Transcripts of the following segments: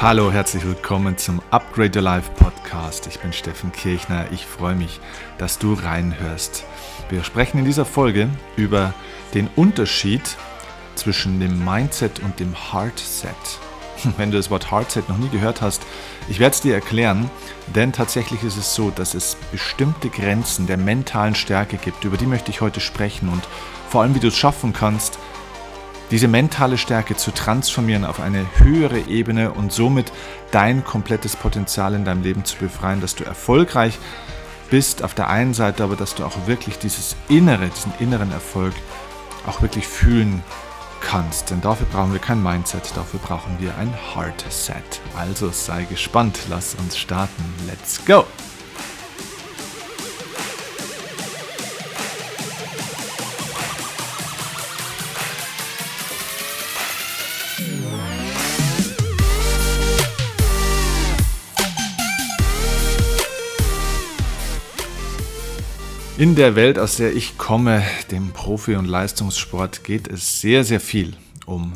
Hallo, herzlich willkommen zum Upgrade Your Life Podcast. Ich bin Steffen Kirchner. Ich freue mich, dass du reinhörst. Wir sprechen in dieser Folge über den Unterschied zwischen dem Mindset und dem Heartset. Wenn du das Wort Heartset noch nie gehört hast, ich werde es dir erklären, denn tatsächlich ist es so, dass es bestimmte Grenzen der mentalen Stärke gibt. Über die möchte ich heute sprechen und vor allem, wie du es schaffen kannst, diese mentale Stärke zu transformieren auf eine höhere Ebene und somit dein komplettes Potenzial in deinem Leben zu befreien, dass du erfolgreich bist auf der einen Seite, aber dass du auch wirklich dieses Innere, diesen inneren Erfolg auch wirklich fühlen kannst. Denn dafür brauchen wir kein Mindset, dafür brauchen wir ein Heartset. Also sei gespannt, lass uns starten. Let's go! In der Welt, aus der ich komme, dem Profi- und Leistungssport, geht es sehr, sehr viel um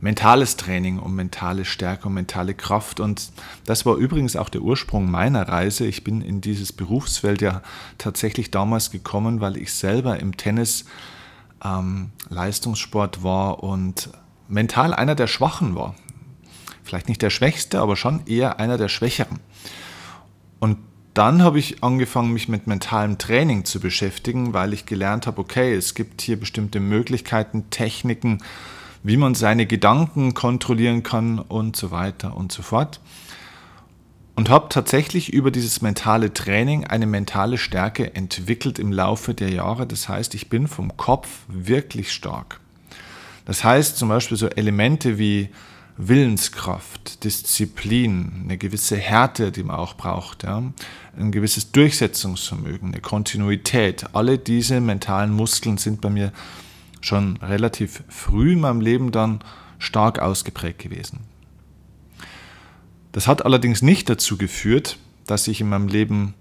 mentales Training, um mentale Stärke, um mentale Kraft. Und das war übrigens auch der Ursprung meiner Reise. Ich bin in dieses Berufsfeld ja tatsächlich damals gekommen, weil ich selber im Tennis ähm, Leistungssport war und mental einer der Schwachen war. Vielleicht nicht der Schwächste, aber schon eher einer der Schwächeren. Und dann habe ich angefangen, mich mit mentalem Training zu beschäftigen, weil ich gelernt habe, okay, es gibt hier bestimmte Möglichkeiten, Techniken, wie man seine Gedanken kontrollieren kann und so weiter und so fort. Und habe tatsächlich über dieses mentale Training eine mentale Stärke entwickelt im Laufe der Jahre. Das heißt, ich bin vom Kopf wirklich stark. Das heißt zum Beispiel so Elemente wie Willenskraft, Disziplin, eine gewisse Härte, die man auch braucht, ja, ein gewisses Durchsetzungsvermögen, eine Kontinuität. Alle diese mentalen Muskeln sind bei mir schon relativ früh in meinem Leben dann stark ausgeprägt gewesen. Das hat allerdings nicht dazu geführt, dass ich in meinem Leben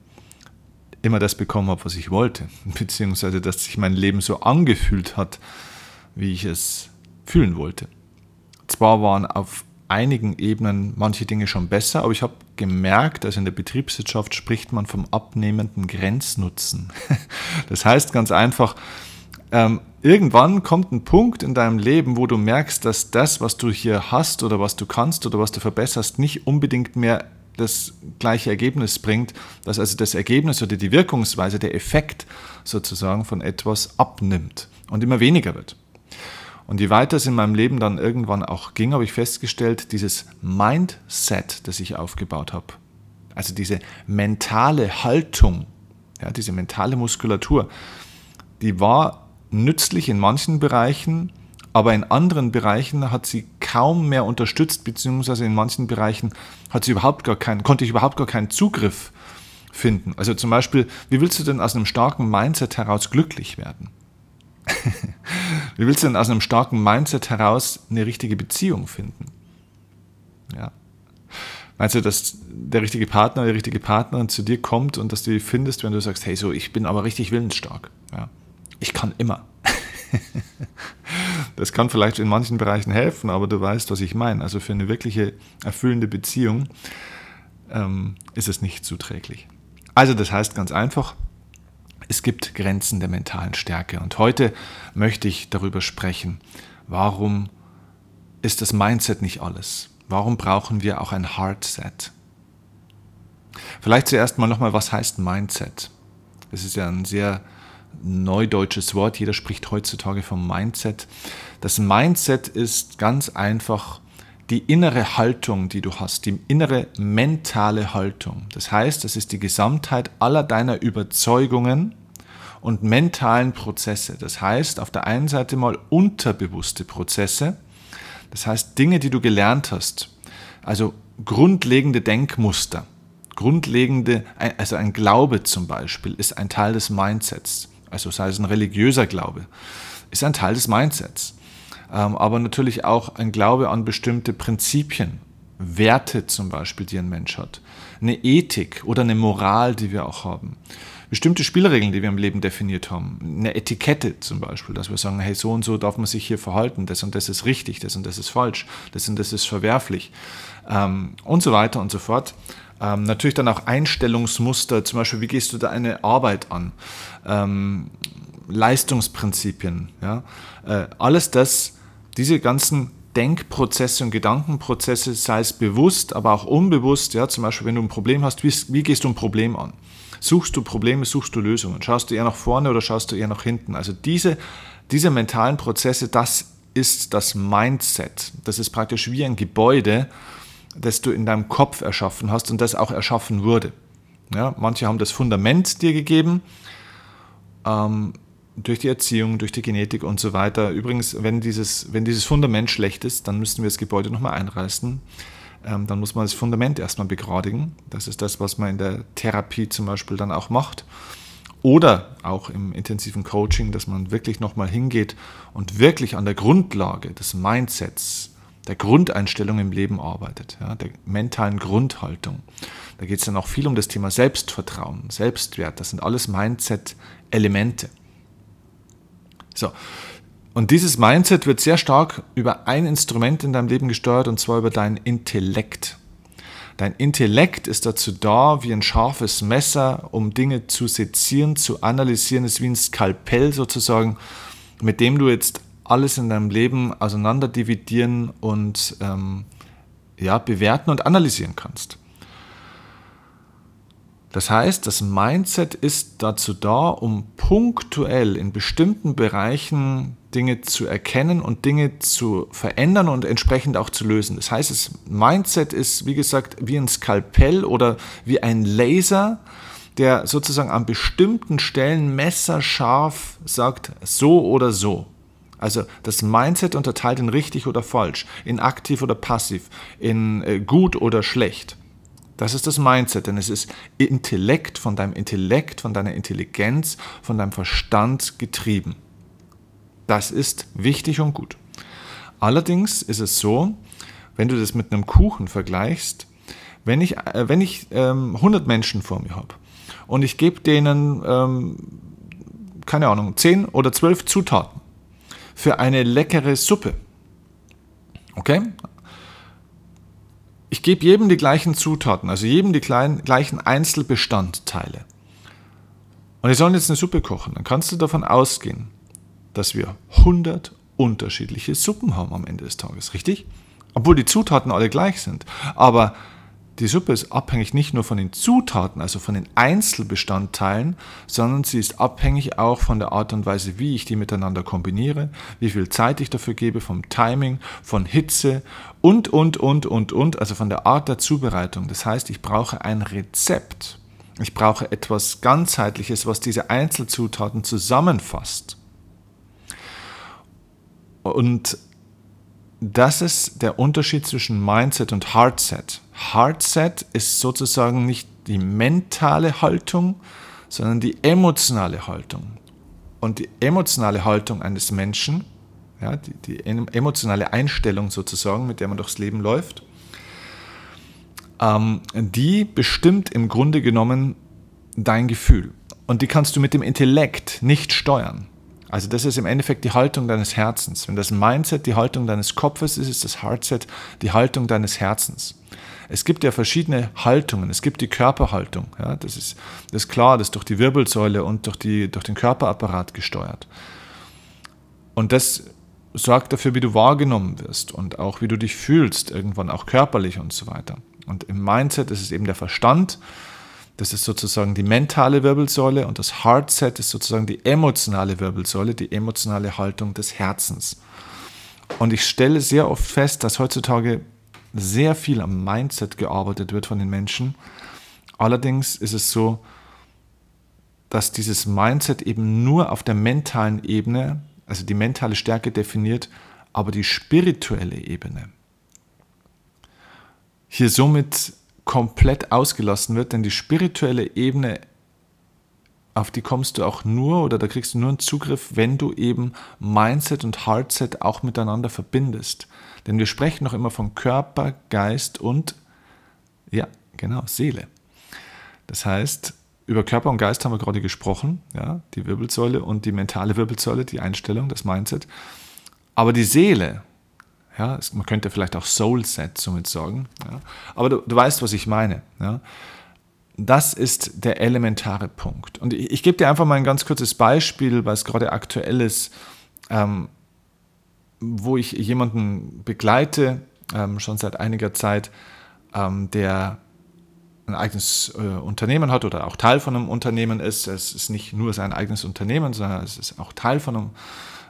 immer das bekommen habe, was ich wollte, beziehungsweise dass sich mein Leben so angefühlt hat, wie ich es fühlen wollte. Zwar waren auf einigen Ebenen manche Dinge schon besser, aber ich habe gemerkt, also in der Betriebswirtschaft spricht man vom abnehmenden Grenznutzen. Das heißt ganz einfach, ähm, irgendwann kommt ein Punkt in deinem Leben, wo du merkst, dass das, was du hier hast oder was du kannst oder was du verbesserst, nicht unbedingt mehr das gleiche Ergebnis bringt, dass also das Ergebnis oder die Wirkungsweise, der Effekt sozusagen von etwas abnimmt und immer weniger wird. Und je weiter es in meinem Leben dann irgendwann auch ging, habe ich festgestellt, dieses Mindset, das ich aufgebaut habe, also diese mentale Haltung, ja, diese mentale Muskulatur, die war nützlich in manchen Bereichen, aber in anderen Bereichen hat sie kaum mehr unterstützt, beziehungsweise in manchen Bereichen hat sie überhaupt gar keinen, konnte ich überhaupt gar keinen Zugriff finden. Also zum Beispiel, wie willst du denn aus einem starken Mindset heraus glücklich werden? Wie willst du denn aus einem starken Mindset heraus eine richtige Beziehung finden? Ja. Meinst du, dass der richtige Partner, die richtige Partnerin zu dir kommt und dass du die findest, wenn du sagst, hey, so, ich bin aber richtig willensstark. Ja. Ich kann immer. das kann vielleicht in manchen Bereichen helfen, aber du weißt, was ich meine. Also für eine wirkliche erfüllende Beziehung ähm, ist es nicht zuträglich. Also das heißt ganz einfach, es gibt Grenzen der mentalen Stärke. Und heute möchte ich darüber sprechen, warum ist das Mindset nicht alles? Warum brauchen wir auch ein Heartset? Vielleicht zuerst mal nochmal, was heißt Mindset? Das ist ja ein sehr neudeutsches Wort. Jeder spricht heutzutage vom Mindset. Das Mindset ist ganz einfach die innere Haltung, die du hast, die innere mentale Haltung. Das heißt, das ist die Gesamtheit aller deiner Überzeugungen und mentalen Prozesse. Das heißt, auf der einen Seite mal unterbewusste Prozesse, das heißt Dinge, die du gelernt hast, also grundlegende Denkmuster, grundlegende, also ein Glaube zum Beispiel ist ein Teil des Mindsets, also sei es ein religiöser Glaube, ist ein Teil des Mindsets. Ähm, aber natürlich auch ein Glaube an bestimmte Prinzipien, Werte zum Beispiel, die ein Mensch hat, eine Ethik oder eine Moral, die wir auch haben. bestimmte Spielregeln, die wir im Leben definiert haben. Eine Etikette zum Beispiel, dass wir sagen, hey, so und so darf man sich hier verhalten, das und das ist richtig, das und das ist falsch, das und das ist verwerflich ähm, und so weiter und so fort. Ähm, natürlich dann auch Einstellungsmuster, zum Beispiel, wie gehst du deine Arbeit an? Ähm, Leistungsprinzipien, ja? Äh, alles das, diese ganzen Denkprozesse und Gedankenprozesse, sei es bewusst, aber auch unbewusst, ja, zum Beispiel, wenn du ein Problem hast, wie, wie gehst du ein Problem an? Suchst du Probleme, suchst du Lösungen? Schaust du eher nach vorne oder schaust du eher nach hinten? Also diese, diese mentalen Prozesse, das ist das Mindset. Das ist praktisch wie ein Gebäude, das du in deinem Kopf erschaffen hast und das auch erschaffen wurde. Ja, manche haben das Fundament dir gegeben, ähm, durch die Erziehung, durch die Genetik und so weiter. Übrigens, wenn dieses, wenn dieses Fundament schlecht ist, dann müssten wir das Gebäude nochmal einreißen ähm, dann muss man das Fundament erstmal begradigen. Das ist das, was man in der Therapie zum Beispiel dann auch macht. Oder auch im intensiven Coaching, dass man wirklich nochmal hingeht und wirklich an der Grundlage des Mindsets, der Grundeinstellung im Leben arbeitet, ja, der mentalen Grundhaltung. Da geht es dann auch viel um das Thema Selbstvertrauen, Selbstwert. Das sind alles Mindset-Elemente. So, und dieses Mindset wird sehr stark über ein Instrument in deinem Leben gesteuert, und zwar über deinen Intellekt. Dein Intellekt ist dazu da, wie ein scharfes Messer, um Dinge zu sezieren, zu analysieren, ist wie ein Skalpell sozusagen, mit dem du jetzt alles in deinem Leben auseinander dividieren und ähm, ja, bewerten und analysieren kannst. Das heißt, das Mindset ist dazu da, um punktuell in bestimmten Bereichen Dinge zu erkennen und Dinge zu verändern und entsprechend auch zu lösen. Das heißt, das Mindset ist, wie gesagt, wie ein Skalpell oder wie ein Laser, der sozusagen an bestimmten Stellen messerscharf sagt, so oder so. Also das Mindset unterteilt in richtig oder falsch, in aktiv oder passiv, in äh, gut oder schlecht. Das ist das Mindset, denn es ist Intellekt, von deinem Intellekt, von deiner Intelligenz, von deinem Verstand getrieben. Das ist wichtig und gut. Allerdings ist es so, wenn du das mit einem Kuchen vergleichst, wenn ich, äh, wenn ich ähm, 100 Menschen vor mir habe und ich gebe denen, ähm, keine Ahnung, 10 oder 12 Zutaten für eine leckere Suppe, okay, ich gebe jedem die gleichen Zutaten, also jedem die kleinen, gleichen Einzelbestandteile. Und die sollen jetzt eine Suppe kochen. Dann kannst du davon ausgehen, dass wir 100 unterschiedliche Suppen haben am Ende des Tages, richtig? Obwohl die Zutaten alle gleich sind. Aber die Suppe ist abhängig nicht nur von den Zutaten, also von den Einzelbestandteilen, sondern sie ist abhängig auch von der Art und Weise, wie ich die miteinander kombiniere, wie viel Zeit ich dafür gebe, vom Timing, von Hitze und, und, und, und, und, also von der Art der Zubereitung. Das heißt, ich brauche ein Rezept. Ich brauche etwas ganzheitliches, was diese Einzelzutaten zusammenfasst. Und das ist der Unterschied zwischen Mindset und Heartset. Heartset ist sozusagen nicht die mentale Haltung, sondern die emotionale Haltung. Und die emotionale Haltung eines Menschen, ja, die, die emotionale Einstellung sozusagen, mit der man durchs Leben läuft, ähm, die bestimmt im Grunde genommen dein Gefühl. Und die kannst du mit dem Intellekt nicht steuern. Also das ist im Endeffekt die Haltung deines Herzens. Wenn das Mindset die Haltung deines Kopfes ist, ist das Heartset die Haltung deines Herzens. Es gibt ja verschiedene Haltungen. Es gibt die Körperhaltung. Ja, das, ist, das ist klar, das ist durch die Wirbelsäule und durch, die, durch den Körperapparat gesteuert. Und das sorgt dafür, wie du wahrgenommen wirst und auch wie du dich fühlst, irgendwann auch körperlich und so weiter. Und im Mindset ist es eben der Verstand, das ist sozusagen die mentale Wirbelsäule und das Heartset ist sozusagen die emotionale Wirbelsäule, die emotionale Haltung des Herzens. Und ich stelle sehr oft fest, dass heutzutage sehr viel am Mindset gearbeitet wird von den Menschen. Allerdings ist es so, dass dieses Mindset eben nur auf der mentalen Ebene, also die mentale Stärke definiert, aber die spirituelle Ebene hier somit komplett ausgelassen wird, denn die spirituelle Ebene, auf die kommst du auch nur oder da kriegst du nur einen Zugriff, wenn du eben Mindset und Heartset auch miteinander verbindest. Denn wir sprechen noch immer von Körper, Geist und, ja, genau, Seele. Das heißt, über Körper und Geist haben wir gerade gesprochen, ja, die Wirbelsäule und die mentale Wirbelsäule, die Einstellung, das Mindset. Aber die Seele, ja, man könnte vielleicht auch Soul Set somit sagen, ja, aber du, du weißt, was ich meine. Ja. Das ist der elementare Punkt. Und ich, ich gebe dir einfach mal ein ganz kurzes Beispiel, weil es gerade aktuell ist, ähm, wo ich jemanden begleite, ähm, schon seit einiger Zeit, ähm, der ein eigenes äh, Unternehmen hat oder auch Teil von einem Unternehmen ist. Es ist nicht nur sein eigenes Unternehmen, sondern es ist auch Teil von einem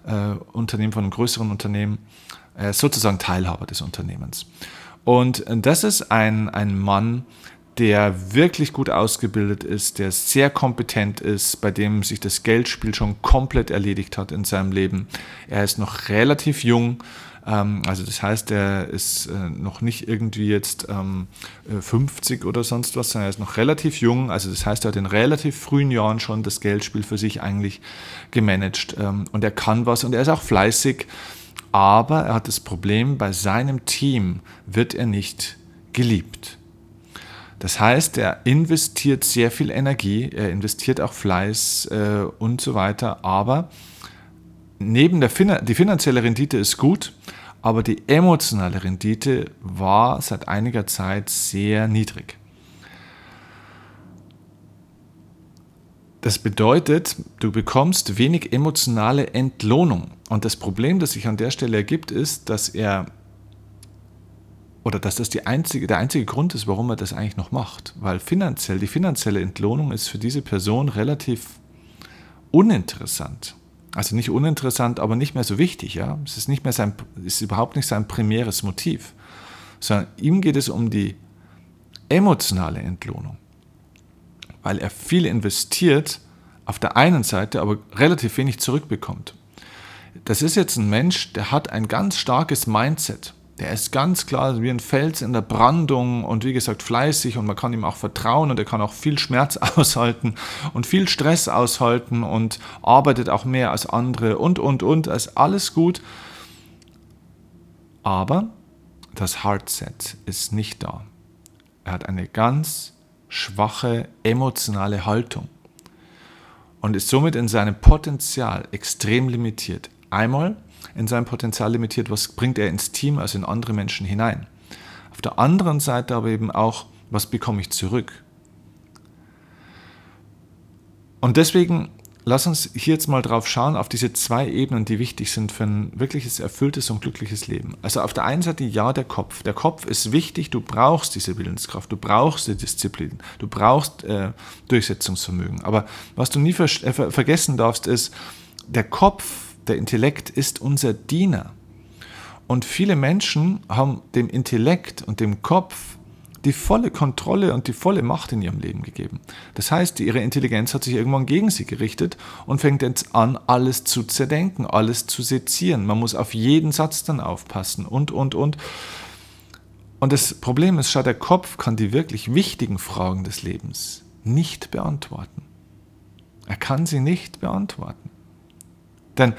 äh, Unternehmen, von einem größeren Unternehmen, er sozusagen Teilhaber des Unternehmens. Und das ist ein, ein Mann, der wirklich gut ausgebildet ist, der sehr kompetent ist, bei dem sich das Geldspiel schon komplett erledigt hat in seinem Leben. Er ist noch relativ jung, ähm, also das heißt, er ist äh, noch nicht irgendwie jetzt 50 ähm, äh, oder sonst was, sondern er ist noch relativ jung. Also das heißt, er hat in relativ frühen Jahren schon das Geldspiel für sich eigentlich gemanagt ähm, und er kann was und er ist auch fleißig. Aber er hat das Problem, bei seinem Team wird er nicht geliebt. Das heißt, er investiert sehr viel Energie, er investiert auch Fleiß äh, und so weiter, aber neben der fin die finanzielle Rendite ist gut, aber die emotionale Rendite war seit einiger Zeit sehr niedrig. Das bedeutet, du bekommst wenig emotionale Entlohnung. Und das Problem, das sich an der Stelle ergibt, ist, dass er oder dass das einzige, der einzige Grund ist, warum er das eigentlich noch macht. Weil finanziell, die finanzielle Entlohnung ist für diese Person relativ uninteressant. Also nicht uninteressant, aber nicht mehr so wichtig. Ja? Es ist, nicht mehr sein, ist überhaupt nicht sein primäres Motiv, sondern ihm geht es um die emotionale Entlohnung. Weil er viel investiert auf der einen Seite, aber relativ wenig zurückbekommt. Das ist jetzt ein Mensch, der hat ein ganz starkes Mindset der ist ganz klar wie ein Fels in der Brandung und wie gesagt fleißig und man kann ihm auch vertrauen und er kann auch viel Schmerz aushalten und viel Stress aushalten und arbeitet auch mehr als andere und, und, und, ist alles gut. Aber das Heartset ist nicht da. Er hat eine ganz schwache emotionale Haltung und ist somit in seinem Potenzial extrem limitiert. Einmal, in seinem Potenzial limitiert, was bringt er ins Team, also in andere Menschen hinein. Auf der anderen Seite aber eben auch, was bekomme ich zurück. Und deswegen lass uns hier jetzt mal drauf schauen, auf diese zwei Ebenen, die wichtig sind für ein wirkliches, erfülltes und glückliches Leben. Also auf der einen Seite ja, der Kopf. Der Kopf ist wichtig, du brauchst diese Willenskraft, du brauchst die Disziplin, du brauchst äh, Durchsetzungsvermögen. Aber was du nie ver äh, vergessen darfst, ist, der Kopf der Intellekt ist unser Diener. Und viele Menschen haben dem Intellekt und dem Kopf die volle Kontrolle und die volle Macht in ihrem Leben gegeben. Das heißt, ihre Intelligenz hat sich irgendwann gegen sie gerichtet und fängt jetzt an, alles zu zerdenken, alles zu sezieren. Man muss auf jeden Satz dann aufpassen und, und, und. Und das Problem ist, schau, der Kopf kann die wirklich wichtigen Fragen des Lebens nicht beantworten. Er kann sie nicht beantworten. Denn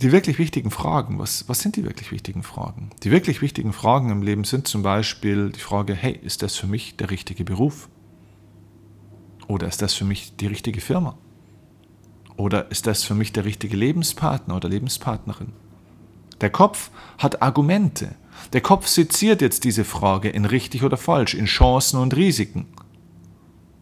die wirklich wichtigen Fragen, was, was sind die wirklich wichtigen Fragen? Die wirklich wichtigen Fragen im Leben sind zum Beispiel die Frage, hey, ist das für mich der richtige Beruf? Oder ist das für mich die richtige Firma? Oder ist das für mich der richtige Lebenspartner oder Lebenspartnerin? Der Kopf hat Argumente. Der Kopf seziert jetzt diese Frage in richtig oder falsch, in Chancen und Risiken.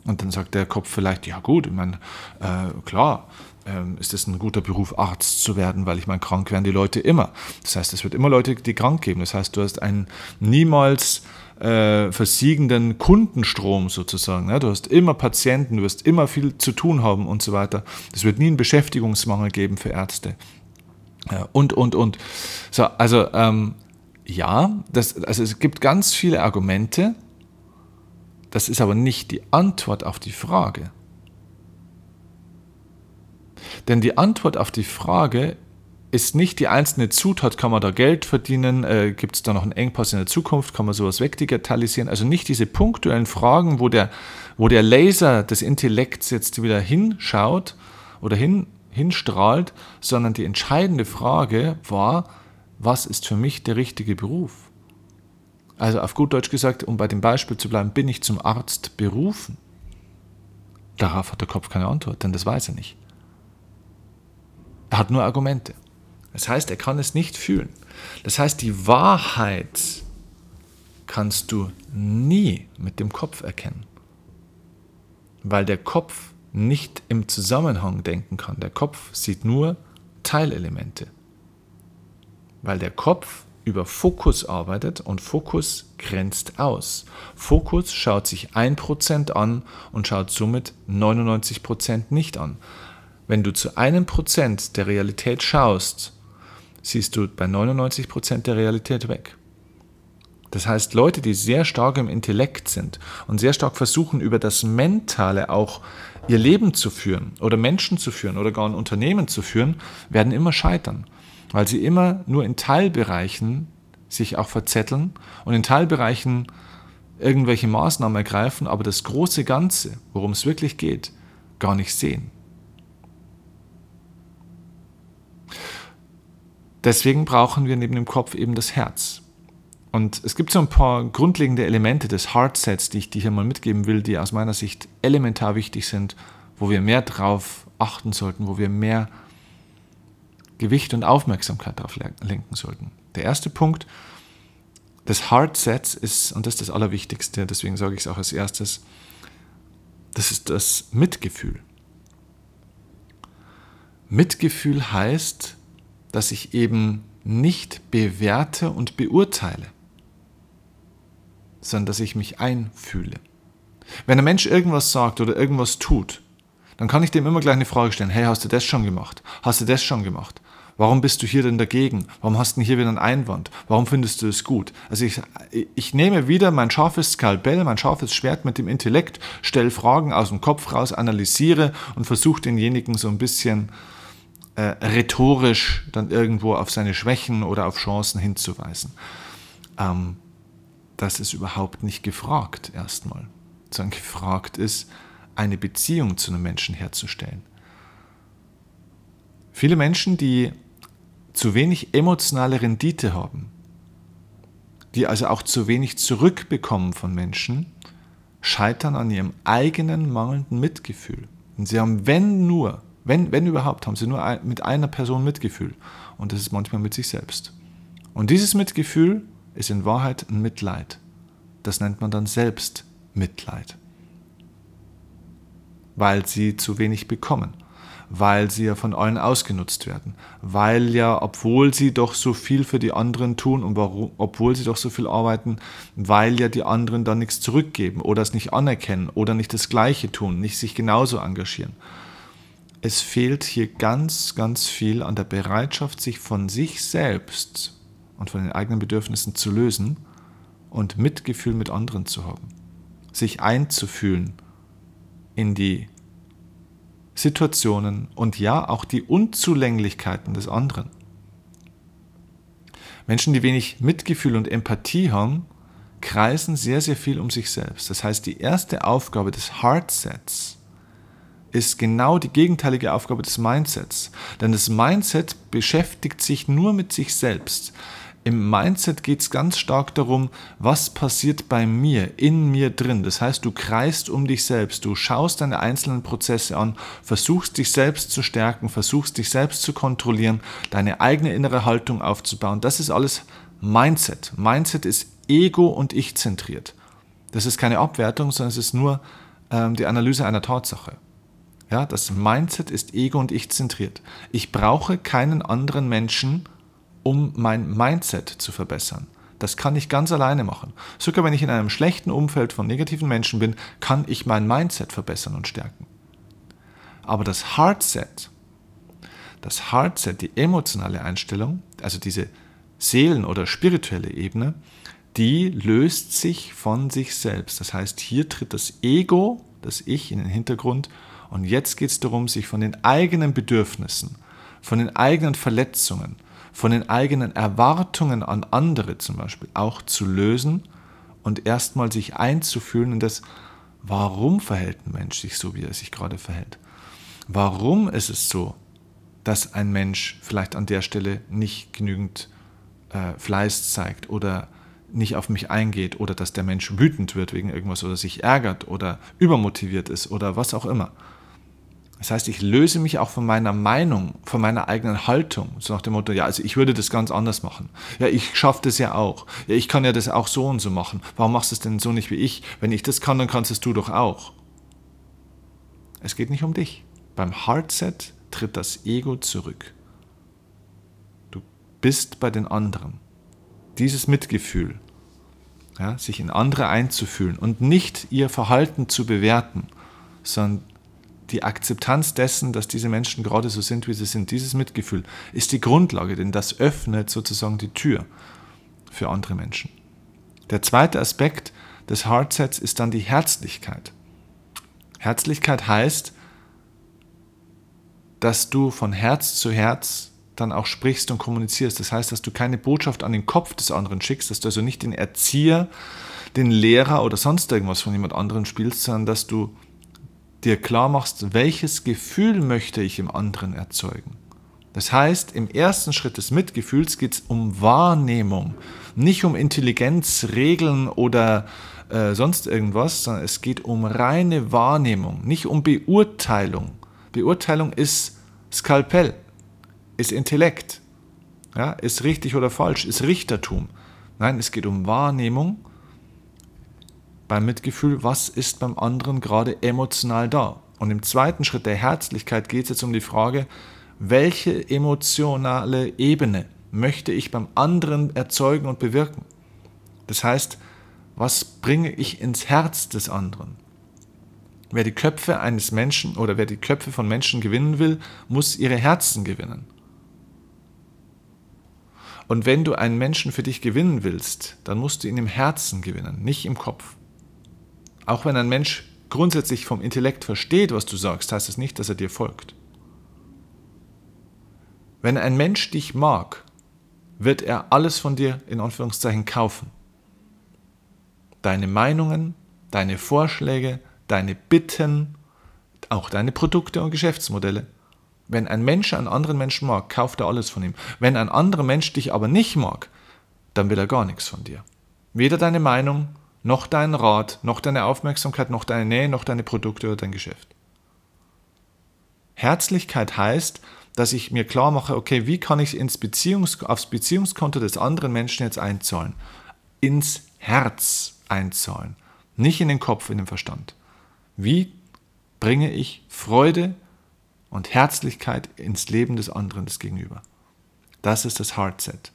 Und dann sagt der Kopf vielleicht, ja gut, ich meine, äh, klar, ähm, ist es ein guter Beruf, Arzt zu werden, weil ich meine, krank werden die Leute immer. Das heißt, es wird immer Leute, die krank geben. Das heißt, du hast einen niemals äh, versiegenden Kundenstrom sozusagen. Ne? Du hast immer Patienten, du wirst immer viel zu tun haben und so weiter. Es wird nie einen Beschäftigungsmangel geben für Ärzte. Ja, und, und, und. So, also, ähm, ja, das, also es gibt ganz viele Argumente. Das ist aber nicht die Antwort auf die Frage. Denn die Antwort auf die Frage ist nicht die einzelne Zutat, kann man da Geld verdienen, äh, gibt es da noch einen Engpass in der Zukunft, kann man sowas wegdigitalisieren. Also nicht diese punktuellen Fragen, wo der, wo der Laser des Intellekts jetzt wieder hinschaut oder hin, hinstrahlt, sondern die entscheidende Frage war, was ist für mich der richtige Beruf? Also auf gut Deutsch gesagt, um bei dem Beispiel zu bleiben, bin ich zum Arzt berufen? Darauf hat der Kopf keine Antwort, denn das weiß er nicht. Er hat nur Argumente. Das heißt, er kann es nicht fühlen. Das heißt, die Wahrheit kannst du nie mit dem Kopf erkennen, weil der Kopf nicht im Zusammenhang denken kann. Der Kopf sieht nur Teilelemente, weil der Kopf über Fokus arbeitet und Fokus grenzt aus. Fokus schaut sich 1% an und schaut somit 99% nicht an. Wenn du zu einem Prozent der Realität schaust, siehst du bei 99% der Realität weg. Das heißt, Leute, die sehr stark im Intellekt sind und sehr stark versuchen, über das Mentale auch ihr Leben zu führen oder Menschen zu führen oder gar ein Unternehmen zu führen, werden immer scheitern, weil sie immer nur in Teilbereichen sich auch verzetteln und in Teilbereichen irgendwelche Maßnahmen ergreifen, aber das große Ganze, worum es wirklich geht, gar nicht sehen. Deswegen brauchen wir neben dem Kopf eben das Herz. Und es gibt so ein paar grundlegende Elemente des Heartsets, die ich dir hier mal mitgeben will, die aus meiner Sicht elementar wichtig sind, wo wir mehr drauf achten sollten, wo wir mehr Gewicht und Aufmerksamkeit darauf lenken sollten. Der erste Punkt des Heartsets ist, und das ist das Allerwichtigste, deswegen sage ich es auch als erstes, das ist das Mitgefühl. Mitgefühl heißt, dass ich eben nicht bewerte und beurteile, sondern dass ich mich einfühle. Wenn ein Mensch irgendwas sagt oder irgendwas tut, dann kann ich dem immer gleich eine Frage stellen, hey, hast du das schon gemacht? Hast du das schon gemacht? Warum bist du hier denn dagegen? Warum hast du hier wieder einen Einwand? Warum findest du es gut? Also ich, ich nehme wieder mein scharfes Skalpell, mein scharfes Schwert mit dem Intellekt, stelle Fragen aus dem Kopf raus, analysiere und versuche denjenigen so ein bisschen äh, rhetorisch dann irgendwo auf seine Schwächen oder auf Chancen hinzuweisen. Ähm, das ist überhaupt nicht gefragt erstmal, sondern gefragt ist, eine Beziehung zu einem Menschen herzustellen. Viele Menschen, die zu wenig emotionale Rendite haben, die also auch zu wenig zurückbekommen von Menschen, scheitern an ihrem eigenen mangelnden Mitgefühl. Und sie haben, wenn nur, wenn, wenn überhaupt, haben sie nur ein, mit einer Person Mitgefühl. Und das ist manchmal mit sich selbst. Und dieses Mitgefühl ist in Wahrheit ein Mitleid. Das nennt man dann Selbstmitleid. Weil sie zu wenig bekommen. Weil sie ja von allen ausgenutzt werden. Weil ja, obwohl sie doch so viel für die anderen tun und warum, obwohl sie doch so viel arbeiten, weil ja die anderen dann nichts zurückgeben oder es nicht anerkennen oder nicht das Gleiche tun, nicht sich genauso engagieren es fehlt hier ganz, ganz viel an der Bereitschaft, sich von sich selbst und von den eigenen Bedürfnissen zu lösen und Mitgefühl mit anderen zu haben. Sich einzufühlen in die Situationen und ja auch die Unzulänglichkeiten des anderen. Menschen, die wenig Mitgefühl und Empathie haben, kreisen sehr, sehr viel um sich selbst. Das heißt, die erste Aufgabe des Heartsets ist genau die gegenteilige Aufgabe des Mindsets. Denn das Mindset beschäftigt sich nur mit sich selbst. Im Mindset geht es ganz stark darum, was passiert bei mir, in mir drin. Das heißt, du kreist um dich selbst, du schaust deine einzelnen Prozesse an, versuchst dich selbst zu stärken, versuchst dich selbst zu kontrollieren, deine eigene innere Haltung aufzubauen. Das ist alles Mindset. Mindset ist ego- und ich-zentriert. Das ist keine Abwertung, sondern es ist nur ähm, die Analyse einer Tatsache. Ja, das Mindset ist ego- und ich-zentriert. Ich brauche keinen anderen Menschen, um mein Mindset zu verbessern. Das kann ich ganz alleine machen. Sogar wenn ich in einem schlechten Umfeld von negativen Menschen bin, kann ich mein Mindset verbessern und stärken. Aber das Heartset, das Heartset, die emotionale Einstellung, also diese Seelen- oder spirituelle Ebene, die löst sich von sich selbst. Das heißt, hier tritt das Ego, das Ich in den Hintergrund und jetzt geht es darum, sich von den eigenen Bedürfnissen, von den eigenen Verletzungen, von den eigenen Erwartungen an andere zum Beispiel auch zu lösen und erstmal sich einzufühlen in das, warum verhält ein Mensch sich so, wie er sich gerade verhält. Warum ist es so, dass ein Mensch vielleicht an der Stelle nicht genügend äh, Fleiß zeigt oder nicht auf mich eingeht oder dass der Mensch wütend wird wegen irgendwas oder sich ärgert oder übermotiviert ist oder was auch immer. Das heißt, ich löse mich auch von meiner Meinung, von meiner eigenen Haltung. So nach dem Motto, ja, also ich würde das ganz anders machen. Ja, ich schaffe das ja auch. Ja, ich kann ja das auch so und so machen. Warum machst du es denn so nicht wie ich? Wenn ich das kann, dann kannst es du doch auch. Es geht nicht um dich. Beim Hardset tritt das Ego zurück. Du bist bei den anderen. Dieses Mitgefühl, ja, sich in andere einzufühlen und nicht ihr Verhalten zu bewerten, sondern die Akzeptanz dessen, dass diese Menschen gerade so sind, wie sie sind, dieses Mitgefühl ist die Grundlage, denn das öffnet sozusagen die Tür für andere Menschen. Der zweite Aspekt des Heartsets ist dann die Herzlichkeit. Herzlichkeit heißt, dass du von Herz zu Herz dann auch sprichst und kommunizierst. Das heißt, dass du keine Botschaft an den Kopf des anderen schickst, dass du also nicht den Erzieher, den Lehrer oder sonst irgendwas von jemand anderem spielst, sondern dass du dir klar machst, welches Gefühl möchte ich im anderen erzeugen. Das heißt, im ersten Schritt des Mitgefühls geht es um Wahrnehmung, nicht um Intelligenz, Regeln oder äh, sonst irgendwas, sondern es geht um reine Wahrnehmung, nicht um Beurteilung. Beurteilung ist Skalpell, ist Intellekt, ja, ist richtig oder falsch, ist Richtertum. Nein, es geht um Wahrnehmung beim Mitgefühl, was ist beim anderen gerade emotional da. Und im zweiten Schritt der Herzlichkeit geht es jetzt um die Frage, welche emotionale Ebene möchte ich beim anderen erzeugen und bewirken. Das heißt, was bringe ich ins Herz des anderen? Wer die Köpfe eines Menschen oder wer die Köpfe von Menschen gewinnen will, muss ihre Herzen gewinnen. Und wenn du einen Menschen für dich gewinnen willst, dann musst du ihn im Herzen gewinnen, nicht im Kopf. Auch wenn ein Mensch grundsätzlich vom Intellekt versteht, was du sagst, heißt das nicht, dass er dir folgt. Wenn ein Mensch dich mag, wird er alles von dir in Anführungszeichen kaufen. Deine Meinungen, deine Vorschläge, deine Bitten, auch deine Produkte und Geschäftsmodelle. Wenn ein Mensch einen anderen Menschen mag, kauft er alles von ihm. Wenn ein anderer Mensch dich aber nicht mag, dann will er gar nichts von dir. Weder deine Meinung, noch deinen Rat, noch deine Aufmerksamkeit, noch deine Nähe, noch deine Produkte oder dein Geschäft. Herzlichkeit heißt, dass ich mir klar mache, okay, wie kann ich ins Beziehungs aufs Beziehungskonto des anderen Menschen jetzt einzahlen? Ins Herz einzahlen, nicht in den Kopf, in den Verstand. Wie bringe ich Freude und Herzlichkeit ins Leben des anderen, des Gegenüber? Das ist das Heartset.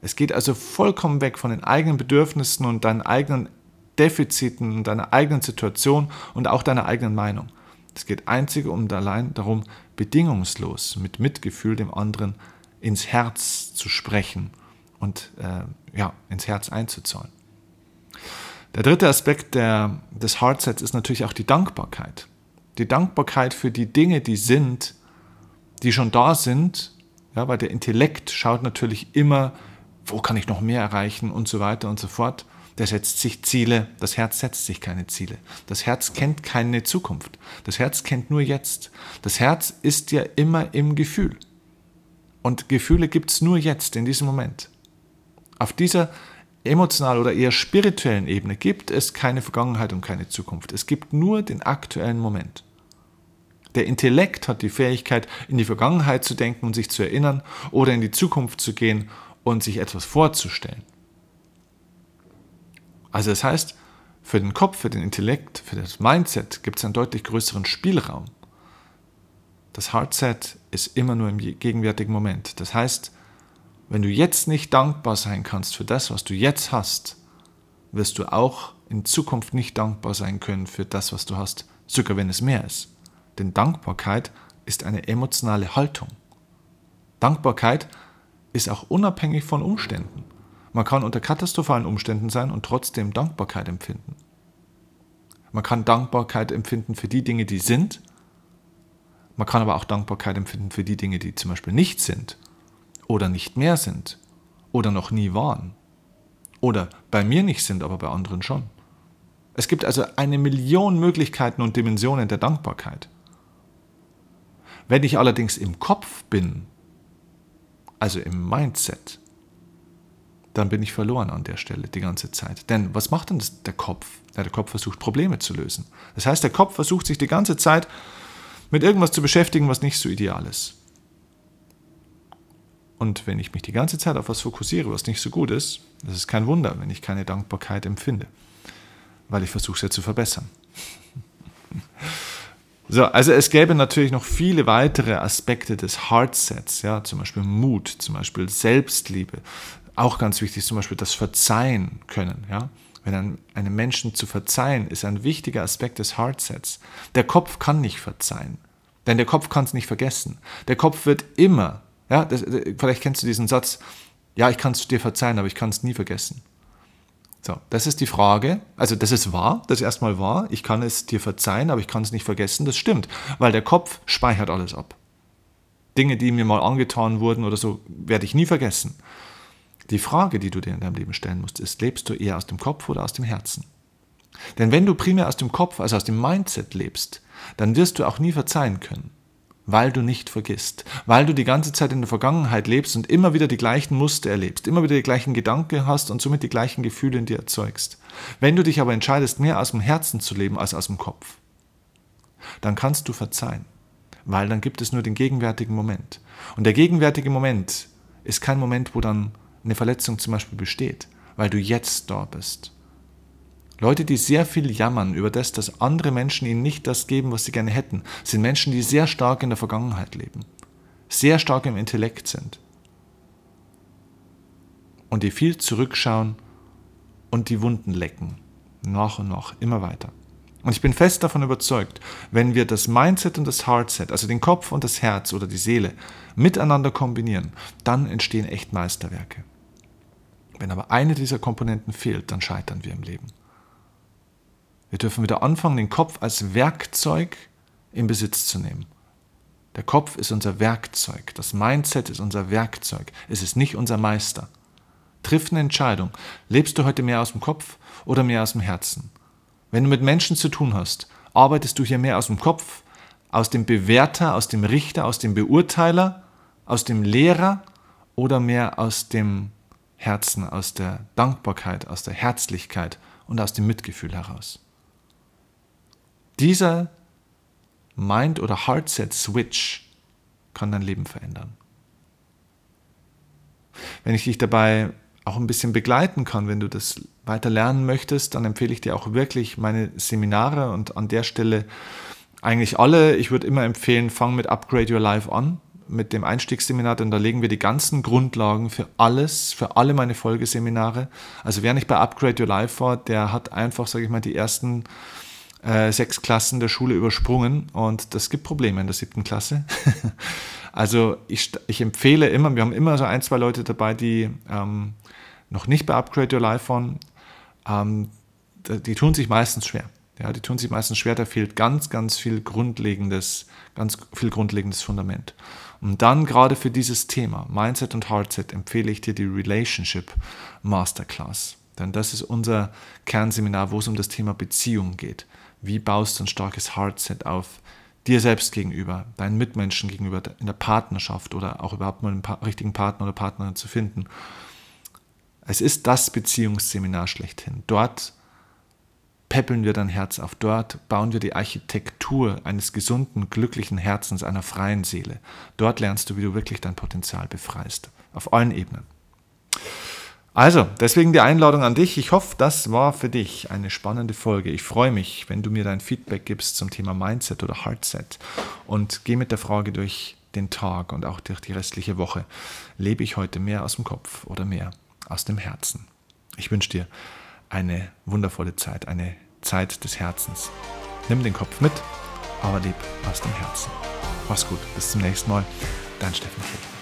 Es geht also vollkommen weg von den eigenen Bedürfnissen und deinen eigenen Defiziten, deiner eigenen Situation und auch deiner eigenen Meinung. Es geht einzig und allein darum, bedingungslos mit Mitgefühl dem anderen ins Herz zu sprechen und äh, ja, ins Herz einzuzahlen. Der dritte Aspekt der, des Heartsets ist natürlich auch die Dankbarkeit. Die Dankbarkeit für die Dinge, die sind, die schon da sind, ja, weil der Intellekt schaut natürlich immer, wo kann ich noch mehr erreichen und so weiter und so fort der setzt sich Ziele, das Herz setzt sich keine Ziele. Das Herz kennt keine Zukunft. Das Herz kennt nur jetzt. Das Herz ist ja immer im Gefühl. Und Gefühle gibt es nur jetzt, in diesem Moment. Auf dieser emotional oder eher spirituellen Ebene gibt es keine Vergangenheit und keine Zukunft. Es gibt nur den aktuellen Moment. Der Intellekt hat die Fähigkeit, in die Vergangenheit zu denken und sich zu erinnern oder in die Zukunft zu gehen und sich etwas vorzustellen. Also das heißt, für den Kopf, für den Intellekt, für das Mindset gibt es einen deutlich größeren Spielraum. Das Heartset ist immer nur im gegenwärtigen Moment. Das heißt, wenn du jetzt nicht dankbar sein kannst für das, was du jetzt hast, wirst du auch in Zukunft nicht dankbar sein können für das, was du hast, sogar wenn es mehr ist. Denn Dankbarkeit ist eine emotionale Haltung. Dankbarkeit ist auch unabhängig von Umständen. Man kann unter katastrophalen Umständen sein und trotzdem Dankbarkeit empfinden. Man kann Dankbarkeit empfinden für die Dinge, die sind. Man kann aber auch Dankbarkeit empfinden für die Dinge, die zum Beispiel nicht sind oder nicht mehr sind oder noch nie waren oder bei mir nicht sind, aber bei anderen schon. Es gibt also eine Million Möglichkeiten und Dimensionen der Dankbarkeit. Wenn ich allerdings im Kopf bin, also im Mindset, dann bin ich verloren an der Stelle die ganze Zeit. Denn was macht denn das, der Kopf? Ja, der Kopf versucht Probleme zu lösen. Das heißt, der Kopf versucht sich die ganze Zeit mit irgendwas zu beschäftigen, was nicht so ideal ist. Und wenn ich mich die ganze Zeit auf was fokussiere, was nicht so gut ist, das ist kein Wunder, wenn ich keine Dankbarkeit empfinde, weil ich versuche es ja zu verbessern. So, also es gäbe natürlich noch viele weitere Aspekte des Heartsets, ja, zum Beispiel Mut, zum Beispiel Selbstliebe. Auch ganz wichtig, zum Beispiel das Verzeihen können, ja. Wenn einem, einem Menschen zu verzeihen, ist ein wichtiger Aspekt des Heartsets. Der Kopf kann nicht verzeihen, denn der Kopf kann es nicht vergessen. Der Kopf wird immer, ja, das, vielleicht kennst du diesen Satz, ja, ich kann es dir verzeihen, aber ich kann es nie vergessen. So, das ist die Frage. Also, das ist wahr, das ist erstmal wahr. Ich kann es dir verzeihen, aber ich kann es nicht vergessen. Das stimmt, weil der Kopf speichert alles ab. Dinge, die mir mal angetan wurden oder so, werde ich nie vergessen. Die Frage, die du dir in deinem Leben stellen musst, ist, lebst du eher aus dem Kopf oder aus dem Herzen? Denn wenn du primär aus dem Kopf, also aus dem Mindset lebst, dann wirst du auch nie verzeihen können weil du nicht vergisst, weil du die ganze Zeit in der Vergangenheit lebst und immer wieder die gleichen Muster erlebst, immer wieder die gleichen Gedanken hast und somit die gleichen Gefühle in dir erzeugst. Wenn du dich aber entscheidest, mehr aus dem Herzen zu leben als aus dem Kopf, dann kannst du verzeihen, weil dann gibt es nur den gegenwärtigen Moment. Und der gegenwärtige Moment ist kein Moment, wo dann eine Verletzung zum Beispiel besteht, weil du jetzt da bist. Leute, die sehr viel jammern über das, dass andere Menschen ihnen nicht das geben, was sie gerne hätten, sind Menschen, die sehr stark in der Vergangenheit leben, sehr stark im Intellekt sind und die viel zurückschauen und die Wunden lecken, nach und nach, immer weiter. Und ich bin fest davon überzeugt, wenn wir das Mindset und das Heartset, also den Kopf und das Herz oder die Seele, miteinander kombinieren, dann entstehen echt Meisterwerke. Wenn aber eine dieser Komponenten fehlt, dann scheitern wir im Leben. Wir dürfen wieder anfangen, den Kopf als Werkzeug in Besitz zu nehmen. Der Kopf ist unser Werkzeug, das Mindset ist unser Werkzeug, es ist nicht unser Meister. Triff eine Entscheidung. Lebst du heute mehr aus dem Kopf oder mehr aus dem Herzen? Wenn du mit Menschen zu tun hast, arbeitest du hier mehr aus dem Kopf, aus dem Bewerter, aus dem Richter, aus dem Beurteiler, aus dem Lehrer oder mehr aus dem Herzen, aus der Dankbarkeit, aus der Herzlichkeit und aus dem Mitgefühl heraus? Dieser Mind- oder Heartset-Switch kann dein Leben verändern. Wenn ich dich dabei auch ein bisschen begleiten kann, wenn du das weiter lernen möchtest, dann empfehle ich dir auch wirklich meine Seminare und an der Stelle eigentlich alle. Ich würde immer empfehlen, fang mit Upgrade Your Life an, mit dem Einstiegsseminar, denn da legen wir die ganzen Grundlagen für alles, für alle meine Folgeseminare. Also wer nicht bei Upgrade Your Life war, der hat einfach, sage ich mal, die ersten äh, sechs Klassen der Schule übersprungen und das gibt Probleme in der siebten Klasse. also ich, ich empfehle immer, wir haben immer so ein, zwei Leute dabei, die ähm, noch nicht bei Upgrade Your Life waren. Ähm, die tun sich meistens schwer. Ja, die tun sich meistens schwer, da fehlt ganz, ganz viel grundlegendes, ganz viel grundlegendes Fundament. Und dann gerade für dieses Thema, Mindset und Heartset, empfehle ich dir die Relationship Masterclass. Denn das ist unser Kernseminar, wo es um das Thema Beziehung geht. Wie baust du ein starkes Heartset auf? Dir selbst gegenüber, deinen Mitmenschen gegenüber, in der Partnerschaft oder auch überhaupt mal einen richtigen Partner oder Partnerin zu finden. Es ist das Beziehungsseminar schlechthin. Dort peppeln wir dein Herz auf. Dort bauen wir die Architektur eines gesunden, glücklichen Herzens, einer freien Seele. Dort lernst du, wie du wirklich dein Potenzial befreist. Auf allen Ebenen. Also, deswegen die Einladung an dich. Ich hoffe, das war für dich eine spannende Folge. Ich freue mich, wenn du mir dein Feedback gibst zum Thema Mindset oder Heartset und geh mit der Frage durch den Tag und auch durch die restliche Woche. Lebe ich heute mehr aus dem Kopf oder mehr aus dem Herzen? Ich wünsche dir eine wundervolle Zeit, eine Zeit des Herzens. Nimm den Kopf mit, aber leb aus dem Herzen. Mach's gut, bis zum nächsten Mal. Dein Steffen Vogel.